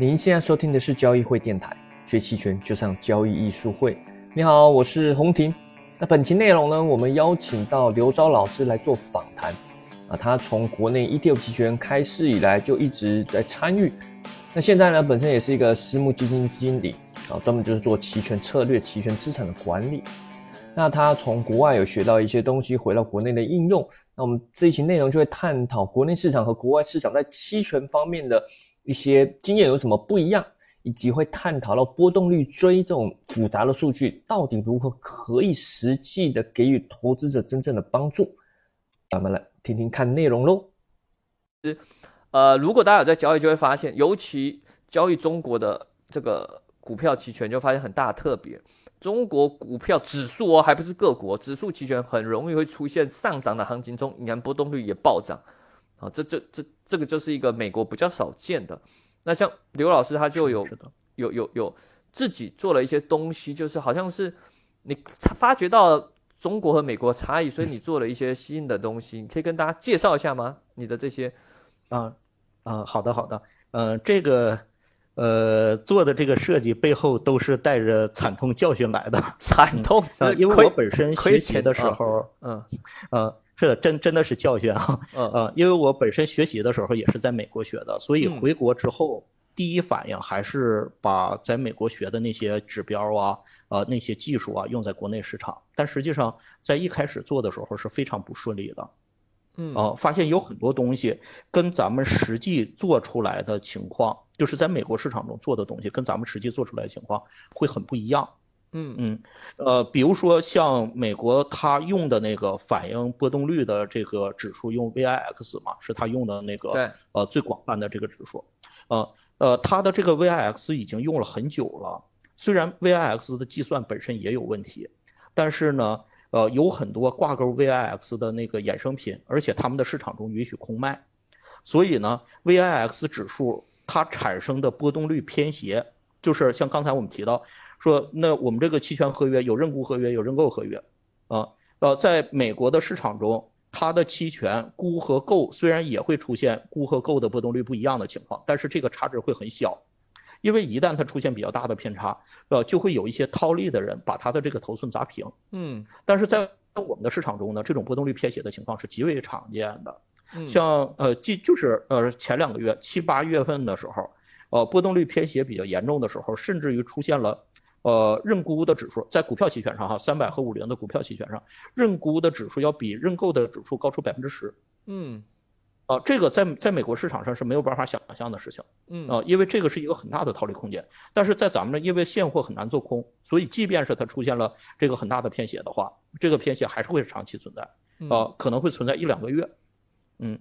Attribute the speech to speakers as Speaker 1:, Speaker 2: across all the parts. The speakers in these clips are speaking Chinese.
Speaker 1: 您现在收听的是交易会电台，学期权就上交易艺术会。你好，我是洪婷。那本期内容呢，我们邀请到刘钊老师来做访谈。啊，他从国内 ETF 期权开市以来就一直在参与。那现在呢，本身也是一个私募基金经理啊，专门就是做期权策略、期权资产的管理。那他从国外有学到一些东西，回到国内的应用。那我们这一期内容就会探讨国内市场和国外市场在期权方面的一些经验有什么不一样，以及会探讨到波动率追这种复杂的数据到底如何可以实际的给予投资者真正的帮助。咱们来听听看内容喽。呃，如果大家有在交易，就会发现，尤其交易中国的这个股票期权，就发现很大的特别。中国股票指数哦，还不是各国指数期权，很容易会出现上涨的行情中，银行波动率也暴涨啊。这这这这个就是一个美国比较少见的。那像刘老师他就有有有有自己做了一些东西，就是好像是你发觉到中国和美国差异，所以你 做了一些新的东西，你可以跟大家介绍一下吗？你的这些。
Speaker 2: 啊，啊，好的，好的，嗯，这个，呃，做的这个设计背后都是带着惨痛教训来的，
Speaker 1: 惨痛，
Speaker 2: 因为我本身学习的时候，
Speaker 1: 嗯，
Speaker 2: 呃，是的，真真的是教训啊，嗯，因为我本身学习的时候也是在美国学的，所以回国之后第一反应还是把在美国学的那些指标啊，呃，那些技术啊用在国内市场，但实际上在一开始做的时候是非常不顺利的。
Speaker 1: 嗯
Speaker 2: 啊，发现有很多东西跟咱们实际做出来的情况，就是在美国市场中做的东西，跟咱们实际做出来的情况会很不一样。
Speaker 1: 嗯
Speaker 2: 嗯，呃，比如说像美国它用的那个反映波动率的这个指数，用 VIX 嘛，是它用的那个呃最广泛的这个指数。呃呃，它的这个 VIX 已经用了很久了，虽然 VIX 的计算本身也有问题，但是呢。呃，有很多挂钩 VIX 的那个衍生品，而且他们的市场中允许空卖，所以呢，VIX 指数它产生的波动率偏斜，就是像刚才我们提到说，那我们这个期权合约有认沽合约，有认购合约，啊，呃，在美国的市场中，它的期权沽和购虽然也会出现沽和购的波动率不一样的情况，但是这个差值会很小。因为一旦它出现比较大的偏差，呃，就会有一些套利的人把他的这个头寸砸平。
Speaker 1: 嗯，
Speaker 2: 但是在我们的市场中呢，这种波动率偏斜的情况是极为常见的。
Speaker 1: 嗯，
Speaker 2: 像呃，即就是呃前两个月七八月份的时候，呃，波动率偏斜比较严重的时候，甚至于出现了呃认沽的指数，在股票期权上哈，三百和五零的股票期权上，认沽的指数要比认购的指数高出百分之十。
Speaker 1: 嗯。
Speaker 2: 啊，这个在在美国市场上是没有办法想象的事情，
Speaker 1: 嗯
Speaker 2: 啊，因为这个是一个很大的套利空间。但是在咱们这，因为现货很难做空，所以即便是它出现了这个很大的偏斜的话，这个偏斜还是会长期存在，啊，可能会存在一两个月，嗯，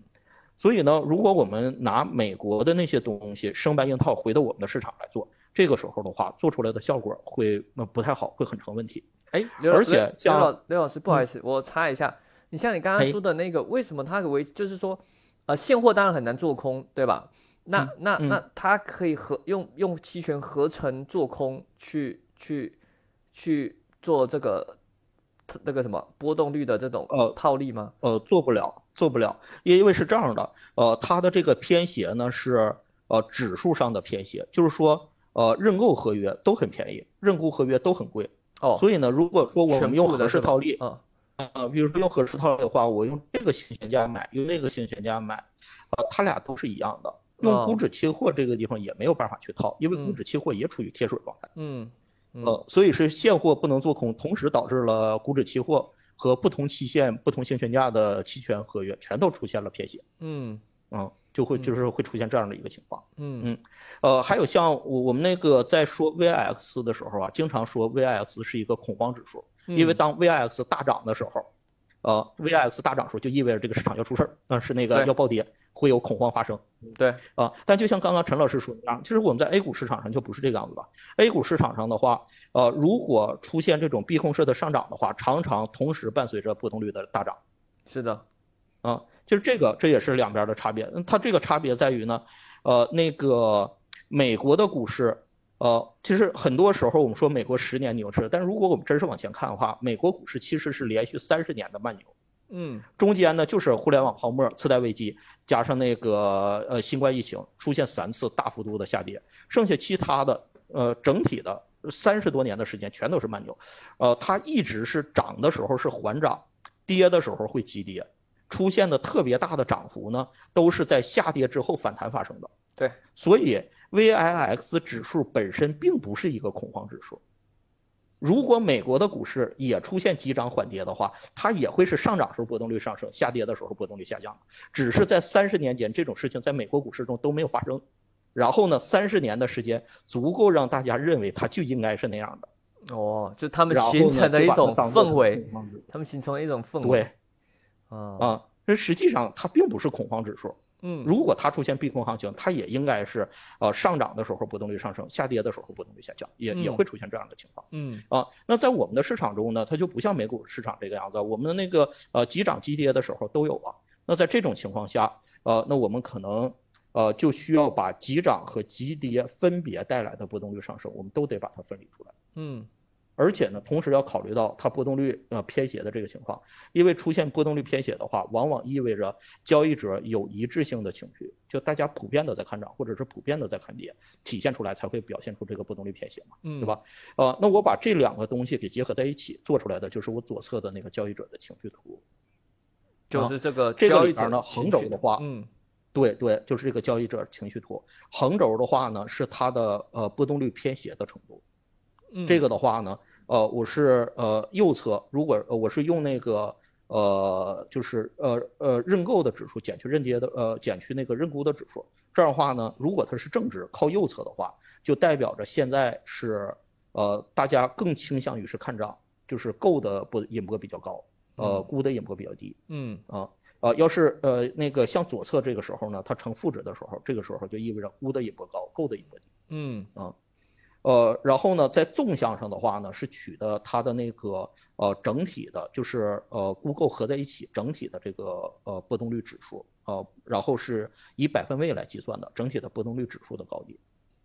Speaker 2: 所以呢，如果我们拿美国的那些东西生搬硬套回到我们的市场来做，这个时候的话，做出来的效果会那不太好，会很成问题。
Speaker 1: 哎，
Speaker 2: 而且像
Speaker 1: 刘刘老师，不好意思，我插一下，你像你刚刚说的那个，为什么它可为就是说？呃，现货当然很难做空，对吧？那那那它可以合用用期权合成做空去去去做这个那个什么波动率的这种
Speaker 2: 呃
Speaker 1: 套利吗？
Speaker 2: 呃，做不了，做不了，因为是这样的，呃，它的这个偏斜呢是呃指数上的偏斜，就是说呃认购合约都很便宜，认沽合约都很贵
Speaker 1: 哦，
Speaker 2: 所以呢，如果说我们用合适套利，
Speaker 1: 嗯。
Speaker 2: 啊，比如说用合适套利的话，我用这个行权价买，用那个行权价买，啊，它俩都是一样的。用股指期货这个地方也没有办法去套，因为股指期货也处于贴水状态。
Speaker 1: 嗯，
Speaker 2: 呃，所以是现货不能做空，同时导致了股指期货和不同期限、不同行权价的期权合约全都出现了偏斜。
Speaker 1: 嗯，
Speaker 2: 嗯，就会就是会出现这样的一个情况。
Speaker 1: 嗯
Speaker 2: 嗯，呃，还有像我我们那个在说 VIX 的时候啊，经常说 VIX 是一个恐慌指数。因为当 VIX 大涨的时候，呃，VIX 大涨时候就意味着这个市场要出事儿，啊，是那个要暴跌，会有恐慌发生。
Speaker 1: 对，
Speaker 2: 啊，但就像刚刚陈老师说的样，其实我们在 A 股市场上就不是这个样子吧？A 股市场上的话，呃，如果出现这种避空式的上涨的话，常常同时伴随着波动率的大涨。
Speaker 1: 是的，
Speaker 2: 啊，就是这个，这也是两边的差别。它这个差别在于呢，呃，那个美国的股市。呃，其实很多时候我们说美国十年牛市，但是如果我们真是往前看的话，美国股市其实是连续三十年的慢牛。嗯，中间呢就是互联网泡沫、次贷危机，加上那个呃新冠疫情出现三次大幅度的下跌，剩下其他的呃整体的三十多年的时间全都是慢牛，呃，它一直是涨的时候是缓涨，跌的时候会急跌，出现的特别大的涨幅呢都是在下跌之后反弹发生的。
Speaker 1: 对，
Speaker 2: 所以 VIX 指数本身并不是一个恐慌指数。如果美国的股市也出现急涨缓跌的话，它也会是上涨时候波动率上升，下跌的时候波动率下降。只是在三十年间，这种事情在美国股市中都没有发生。然后呢，三十年的时间足够让大家认为它就应该是那样
Speaker 1: 的。哦，就他们形成的一种氛围，他们形成了一种氛围。
Speaker 2: 对，啊啊，这实际上它并不是恐慌指数。嗯，如果它出现避空行情，它也应该是，呃，上涨的时候波动率上升，下跌的时候波动率下降，也也会出现这样的情况。嗯，啊，那在我们的市场中呢，它就不像美股市场这个样子，我们的那个呃急涨急跌的时候都有啊。那在这种情况下，呃，那我们可能，呃，就需要把急涨和急跌分别带来的波动率上升，我们都得把它分离出来。嗯。而且呢，同时要考虑到它波动率呃偏斜的这个情况，因为出现波动率偏斜的话，往往意味着交易者有一致性的情绪，就大家普遍的在看涨，或者是普遍的在看跌，体现出来才会表现出这个波动率偏斜嘛，对吧？呃，那我把这两个东西给结合在一起做出来的，就是我左侧的那个交易者的情绪图，
Speaker 1: 就是这个
Speaker 2: 这个里边呢，横轴的话，嗯，对对，就是这个交易者情绪图，横轴的话呢是它的呃波动率偏斜的程度。这个的话呢，呃，我是呃右侧，如果我是用那个呃，就是呃呃认购的指数减去认跌的呃减去那个认沽的指数，这样的话呢，如果它是正值靠右侧的话，就代表着现在是呃大家更倾向于是看涨，就是购的波引波比较高，呃沽的引波比较低。嗯啊呃要是呃那个向左侧这个时候呢，它呈负值的时候，这个时候就意味着沽的引波高，购的引波低。嗯啊。呃，然后呢，在纵向上的话呢，是取的它的那个呃整体的，就是呃估购合在一起整体的这个呃波动率指数，呃，然后是以百分位来计算的整体的波动率指数的高低。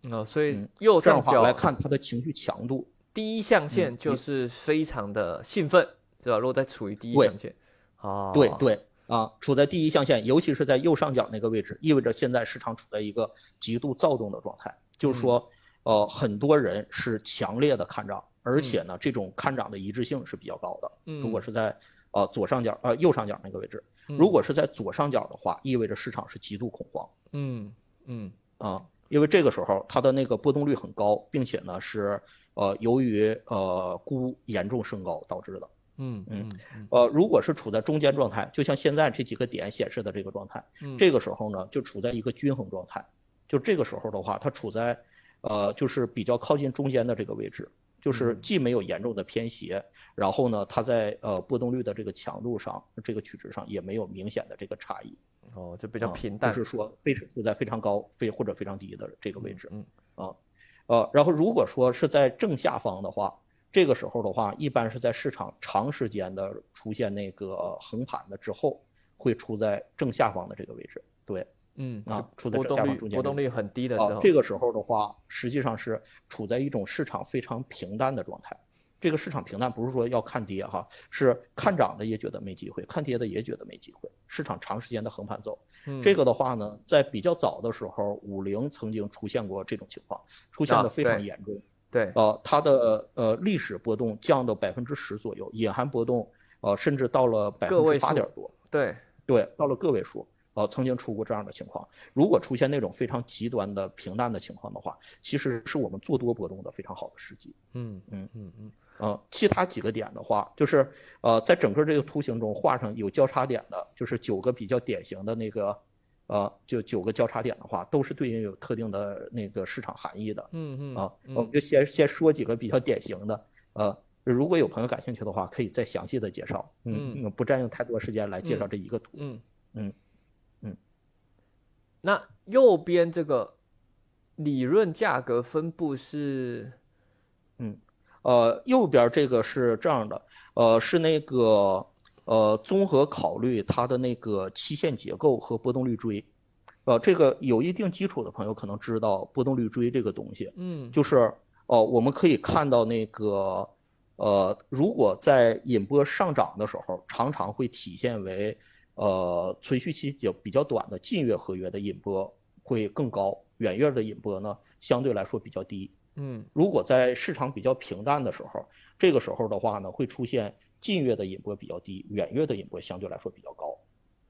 Speaker 1: 啊，所以右上角
Speaker 2: 来看它的情绪强度，
Speaker 1: 第一象限就是非常的兴奋，对吧？如果在处于第一象限，
Speaker 2: 啊，对对啊，处在第一象限，尤其是在右上角那个位置，意味着现在市场处在一个极度躁动的状态，就是说。呃，很多人是强烈的看涨，而且呢，这种看涨的一致性是比较高的。如果是在呃左上角呃右上角那个位置，如果是在左上角的话，意味着市场是极度恐慌。嗯嗯啊，因为这个时候它的那个波动率很高，并且呢是呃由于呃估严重升高导致的。嗯嗯呃，如果是处在中间状态，就像现在这几个点显示的这个状态，这个时候呢就处在一个均衡状态。就这个时候的话，它处在。呃，就是比较靠近中间的这个位置，就是既没有严重的偏斜，然后呢，它在呃波动率的这个强度上，这个取值上也没有明显的这个差异。
Speaker 1: 哦，就比较平淡，
Speaker 2: 不是说非处在非常高非或者非常低的这个位置。嗯啊，呃，然后如果说是在正下方的话，这个时候的话，一般是在市场长时间的出现那个横盘的之后，会出在正下方的这个位置。对。
Speaker 1: 嗯啊，处在下方中间，波动率很低的时候，
Speaker 2: 这个时候的话，实际上是处在一种市场非常平淡的状态。这个市场平淡不是说要看跌哈，是看涨的也觉得没机会，看跌的也觉得没机会。市场长时间的横盘走，这个的话呢，在比较早的时候，五零曾经出现过这种情况，出现的非常严重。
Speaker 1: 对，
Speaker 2: 呃，它的呃历史波动降到百分之十左右，隐含波动呃甚至到了百分之八点多。
Speaker 1: 对
Speaker 2: 对，到了个位数。呃，曾经出过这样的情况。如果出现那种非常极端的平淡的情况的话，其实是我们做多波动的非常好的时机。嗯嗯嗯嗯。呃，其他几个点的话，就是呃，在整个这个图形中画上有交叉点的，就是九个比较典型的那个，呃，就九个交叉点的话，都是对应有特定的那个市场含义的。嗯嗯。啊，我们就先先说几个比较典型的。呃，如果有朋友感兴趣的话，可以再详细的介绍。嗯，不占用太多时间来介绍这一个图。嗯嗯。
Speaker 1: 那右边这个理论价格分布是，
Speaker 2: 嗯，呃，右边这个是这样的，呃，是那个呃，综合考虑它的那个期限结构和波动率锥，呃，这个有一定基础的朋友可能知道波动率锥这个东西，嗯，就是哦，我们可以看到那个呃，如果在引波上涨的时候，常常会体现为，呃，存续期较比较短的近月合约的引波会更高，远月的引波呢相对来说比较低。
Speaker 1: 嗯，
Speaker 2: 如果在市场比较平淡的时候，这个时候的话呢，会出现近月的引波比较低，远月的引波相对来说比较高，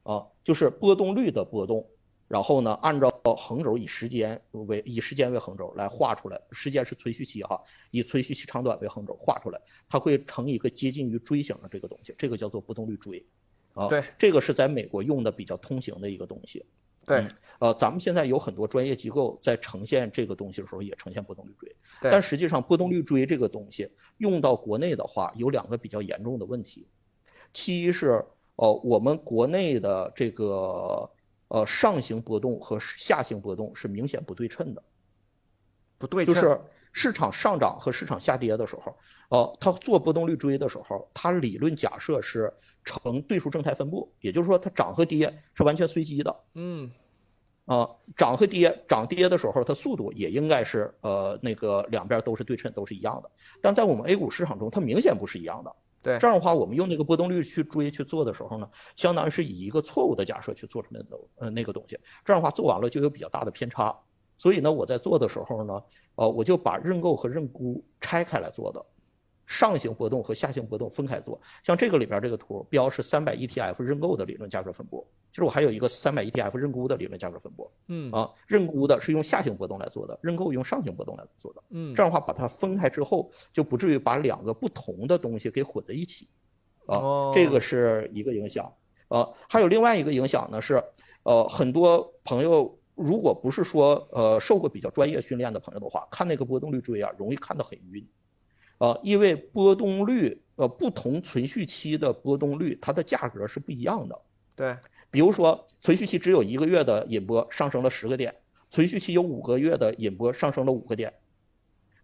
Speaker 2: 啊，就是波动率的波动。然后呢，按照横轴以时间为以时间为横轴来画出来，时间是存续期哈，以存续期长短为横轴画出来，它会成一个接近于锥形的这个东西，这个叫做波动率锥，啊，
Speaker 1: 对，
Speaker 2: 这个是在美国用的比较通行的一个东西，
Speaker 1: 对，
Speaker 2: 呃，咱们现在有很多专业机构在呈现这个东西的时候也呈现波动率锥，
Speaker 1: 对，
Speaker 2: 但实际上波动率锥这个东西用到国内的话，有两个比较严重的问题，其一是呃我们国内的这个。呃，上行波动和下行波动是明显不对称的，
Speaker 1: 不对称
Speaker 2: 就是市场上涨和市场下跌的时候，呃，它做波动率追的时候，它理论假设是呈对数正态分布，也就是说它涨和跌是完全随机的。
Speaker 1: 嗯，
Speaker 2: 啊，涨和跌，涨跌的时候它速度也应该是呃那个两边都是对称，都是一样的。但在我们 A 股市场中，它明显不是一样的。
Speaker 1: 对，
Speaker 2: 这样的话，我们用那个波动率去追去做的时候呢，相当于是以一个错误的假设去做出来的呃那个东西。这样的话做完了就有比较大的偏差。所以呢，我在做的时候呢，呃，我就把认购和认沽拆开来做的。上行波动和下行波动分开做，像这个里边这个图标是三百 ETF 认购的理论价格分布，其实我还有一个三百 ETF 认沽的理论价格分布，
Speaker 1: 嗯。
Speaker 2: 啊，认沽的是用下行波动来做的，认购用上行波动来做的，
Speaker 1: 嗯，
Speaker 2: 这样的话把它分开之后，就不至于把两个不同的东西给混在一起，啊，这个是一个影响，啊，还有另外一个影响呢是，呃，很多朋友如果不是说呃受过比较专业训练的朋友的话，看那个波动率锥啊，容易看得很晕。呃，因为波动率，呃，不同存续期的波动率，它的价格是不一样的。
Speaker 1: 对，
Speaker 2: 比如说存续期只有一个月的引波上升了十个点，存续期有五个月的引波上升了五个点，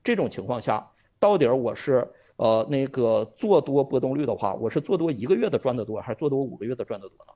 Speaker 2: 这种情况下，到底我是呃那个做多波动率的话，我是做多一个月的赚得多，还是做多五个月的赚得多呢？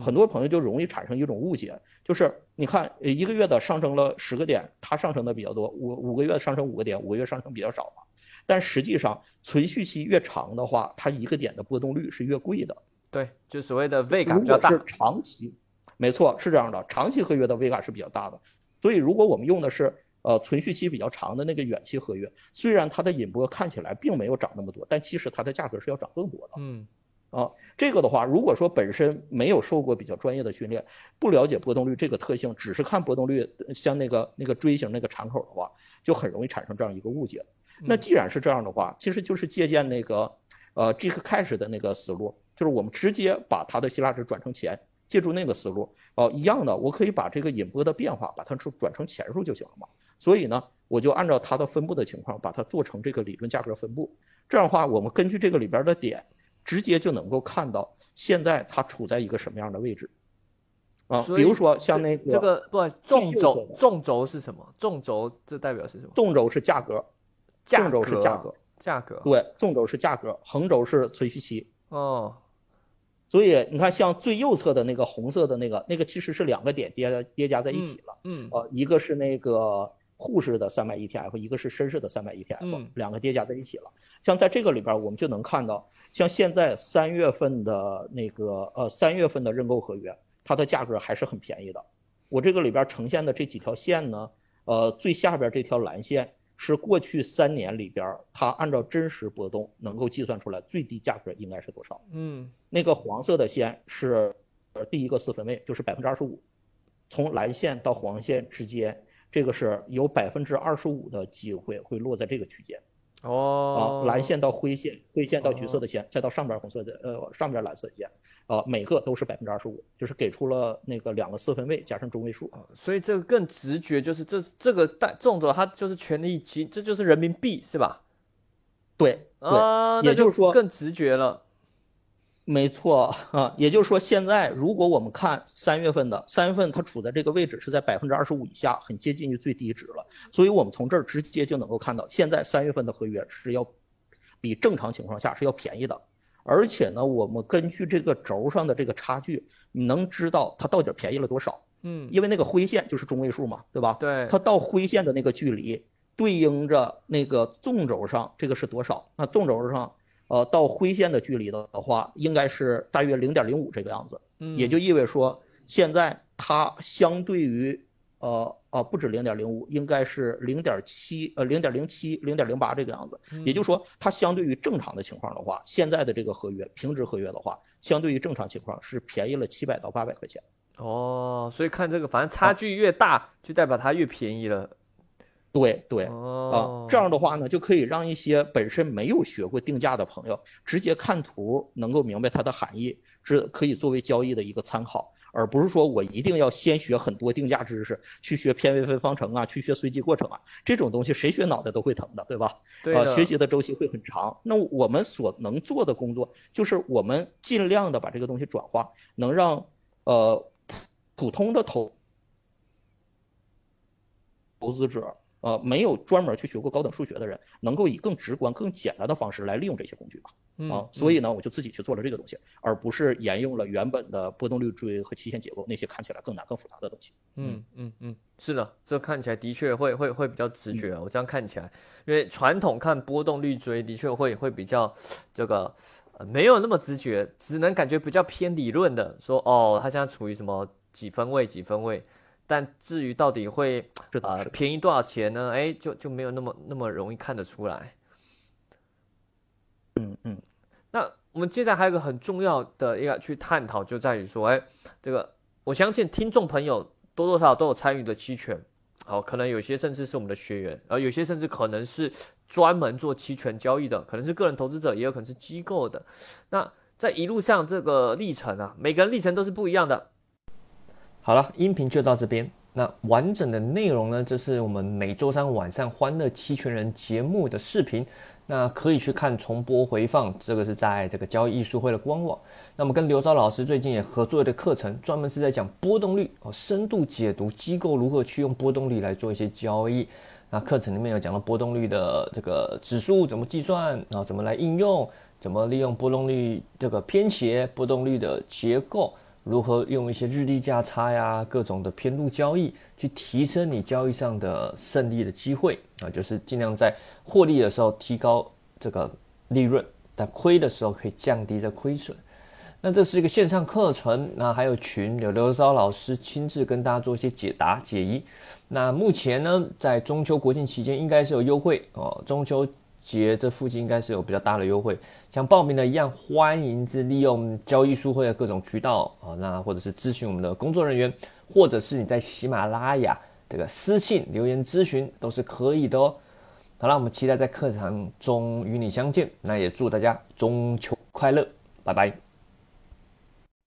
Speaker 2: 很多朋友就容易产生一种误解，就是你看一个月的上升了十个点，它上升的比较多，五五个月上升五个点，五个月上升比较少嘛。但实际上，存续期越长的话，它一个点的波动率是越贵的。
Speaker 1: 对，就所谓的位感比较大。
Speaker 2: 如果是长期，没错，是这样的，长期合约的位感是比较大的。所以，如果我们用的是呃存续期比较长的那个远期合约，虽然它的引波看起来并没有涨那么多，但其实它的价格是要涨更多的。
Speaker 1: 嗯，
Speaker 2: 啊，这个的话，如果说本身没有受过比较专业的训练，不了解波动率这个特性，只是看波动率像那个那个锥形那个敞口的话，就很容易产生这样一个误解。那既然是这样的话，其实就是借鉴那个，呃，J Cash 的那个思路，就是我们直接把它的希腊值转成钱，借助那个思路，哦，一样的，我可以把这个引波的变化把它转成钱数就行了嘛。所以呢，我就按照它的分布的情况，把它做成这个理论价格分布。这样的话，我们根据这个里边的点，直接就能够看到现在它处在一个什么样的位置。啊，比如说像那个
Speaker 1: 这个不，纵轴纵轴是什么？纵轴这代表是什么？
Speaker 2: 纵轴是价格。纵轴是价格，
Speaker 1: 价格
Speaker 2: 对，纵轴是价格，横轴是存续期。
Speaker 1: 哦，
Speaker 2: 所以你看，像最右侧的那个红色的那个，那个其实是两个点叠叠加在一起了。
Speaker 1: 嗯，
Speaker 2: 呃，一个是那个沪市的三百 ETF，一个是深市的三百 ETF，两个叠加在一起了。像在这个里边，我们就能看到，像现在三月份的那个呃三月份的认购合约，它的价格还是很便宜的。我这个里边呈现的这几条线呢，呃，最下边这条蓝线。是过去三年里边，它按照真实波动能够计算出来最低价格应该是多少？
Speaker 1: 嗯，
Speaker 2: 那个黄色的线是呃第一个四分位，就是百分之二十五。从蓝线到黄线之间，这个是有百分之二十五的机会会落在这个区间。
Speaker 1: 哦，
Speaker 2: 啊，蓝线到灰线，灰线到橘色的线，再到上边红色的，呃，上边蓝色线，啊，每个都是百分之二十五，就是给出了那个两个四分位加上中位数。
Speaker 1: 所以这个更直觉，就是这这个带动作它就是权利金，这就是人民币是吧？
Speaker 2: 对，
Speaker 1: 啊，
Speaker 2: 也就是说
Speaker 1: 更直觉了。
Speaker 2: 没错啊，也就是说，现在如果我们看三月份的三月份，它处在这个位置是在百分之二十五以下，很接近于最低值了。所以我们从这儿直接就能够看到，现在三月份的合约是要比正常情况下是要便宜的。而且呢，我们根据这个轴上的这个差距，你能知道它到底便宜了多少。
Speaker 1: 嗯，
Speaker 2: 因为那个灰线就是中位数嘛，对吧？
Speaker 1: 对，
Speaker 2: 它到灰线的那个距离。对应着那个纵轴上这个是多少？那纵轴上，呃，到灰线的距离的话，应该是大约零点零五这个样子。嗯，也就意味着说，现在它相对于，呃呃，不止零点零五，应该是零点七，呃，零点零七、零点零八这个样子。也就是说，它相对于正常的情况的话，现在的这个合约平值合约的话，相对于正常情况是便宜了七百到八百块钱。
Speaker 1: 哦，所以看这个，反正差距越大，就代表它越便宜了。
Speaker 2: 对对，啊，这样的话呢，就可以让一些本身没有学过定价的朋友，直接看图能够明白它的含义，是可以作为交易的一个参考，而不是说我一定要先学很多定价知识，去学偏微分方程啊，去学随机过程啊，这种东西谁学脑袋都会疼的，对吧？
Speaker 1: 啊，
Speaker 2: 学习的周期会很长。那我们所能做的工作，就是我们尽量的把这个东西转化，能让呃普通的投投资者。呃，没有专门去学过高等数学的人，能够以更直观、更简单的方式来利用这些工具吧？啊，所以呢，我就自己去做了这个东西，而不是沿用了原本的波动率锥和期限结构那些看起来更难、更复杂的东西。
Speaker 1: 嗯嗯嗯，是的，这看起来的确会会会比较直觉。我这样看起来，因为传统看波动率锥的确会会比较这个没有那么直觉，只能感觉比较偏理论的说，哦，它现在处于什么几分位、几分位。但至于到底会啊便宜多少钱呢？哎，就就没有那么那么容易看得出来。
Speaker 2: 嗯嗯。
Speaker 1: 那我们接下来还有一个很重要的一个去探讨，就在于说，哎，这个我相信听众朋友多多少少都有参与的期权，好，可能有些甚至是我们的学员，而有些甚至可能是专门做期权交易的，可能是个人投资者，也有可能是机构的。那在一路上这个历程啊，每个人历程都是不一样的。好了，音频就到这边。那完整的内容呢？这是我们每周三晚上《欢乐期权人》节目的视频，那可以去看重播回放。这个是在这个交易艺术会的官网。那么跟刘钊老师最近也合作的课程，专门是在讲波动率哦，深度解读机构如何去用波动率来做一些交易。那课程里面有讲到波动率的这个指数怎么计算，然后怎么来应用，怎么利用波动率这个偏斜波动率的结构。如何用一些日历价差呀，各种的偏度交易，去提升你交易上的胜利的机会啊？就是尽量在获利的时候提高这个利润，但亏的时候可以降低这亏损。那这是一个线上课程，那还有群，有刘钊老师亲自跟大家做一些解答解疑。那目前呢，在中秋国庆期间应该是有优惠哦，中秋。节这附近应该是有比较大的优惠，像报名的一样，欢迎是利用交易书会的各种渠道啊，那或者是咨询我们的工作人员，或者是你在喜马拉雅这个私信留言咨询都是可以的哦。好了，我们期待在课堂中与你相见，那也祝大家中秋快乐，拜拜。